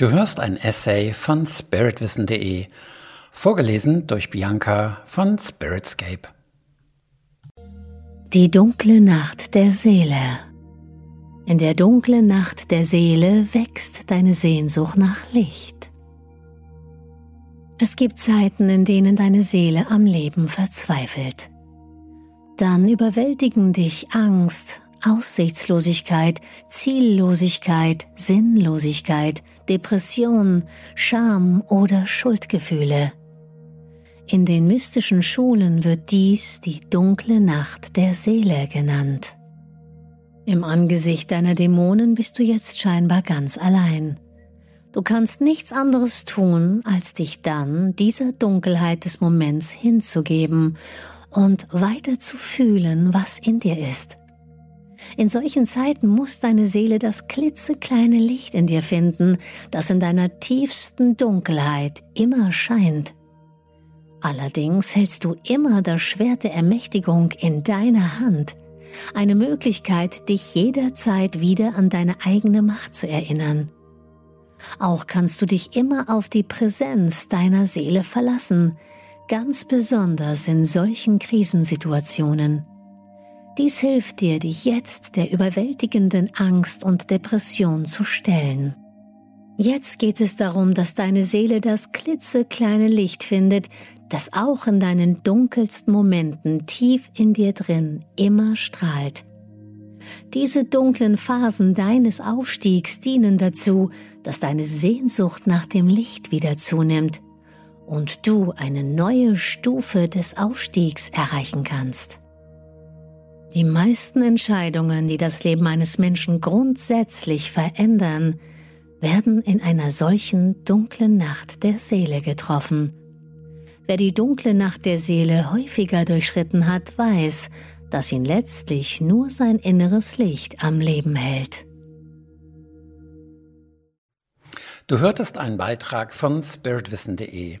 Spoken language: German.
Du hörst ein Essay von spiritwissen.de, vorgelesen durch Bianca von Spiritscape. Die dunkle Nacht der Seele. In der dunklen Nacht der Seele wächst deine Sehnsucht nach Licht. Es gibt Zeiten, in denen deine Seele am Leben verzweifelt. Dann überwältigen dich Angst, Aussichtslosigkeit, Ziellosigkeit, Sinnlosigkeit, Depression, Scham oder Schuldgefühle. In den mystischen Schulen wird dies die dunkle Nacht der Seele genannt. Im Angesicht deiner Dämonen bist du jetzt scheinbar ganz allein. Du kannst nichts anderes tun, als dich dann dieser Dunkelheit des Moments hinzugeben und weiter zu fühlen, was in dir ist. In solchen Zeiten muss deine Seele das klitzekleine Licht in dir finden, das in deiner tiefsten Dunkelheit immer scheint. Allerdings hältst du immer das Schwert der Ermächtigung in deiner Hand, eine Möglichkeit, dich jederzeit wieder an deine eigene Macht zu erinnern. Auch kannst du dich immer auf die Präsenz deiner Seele verlassen, ganz besonders in solchen Krisensituationen. Dies hilft dir, dich jetzt der überwältigenden Angst und Depression zu stellen. Jetzt geht es darum, dass deine Seele das klitzekleine Licht findet, das auch in deinen dunkelsten Momenten tief in dir drin immer strahlt. Diese dunklen Phasen deines Aufstiegs dienen dazu, dass deine Sehnsucht nach dem Licht wieder zunimmt und du eine neue Stufe des Aufstiegs erreichen kannst. Die meisten Entscheidungen, die das Leben eines Menschen grundsätzlich verändern, werden in einer solchen dunklen Nacht der Seele getroffen. Wer die dunkle Nacht der Seele häufiger durchschritten hat, weiß, dass ihn letztlich nur sein inneres Licht am Leben hält. Du hörtest einen Beitrag von spiritwissen.de.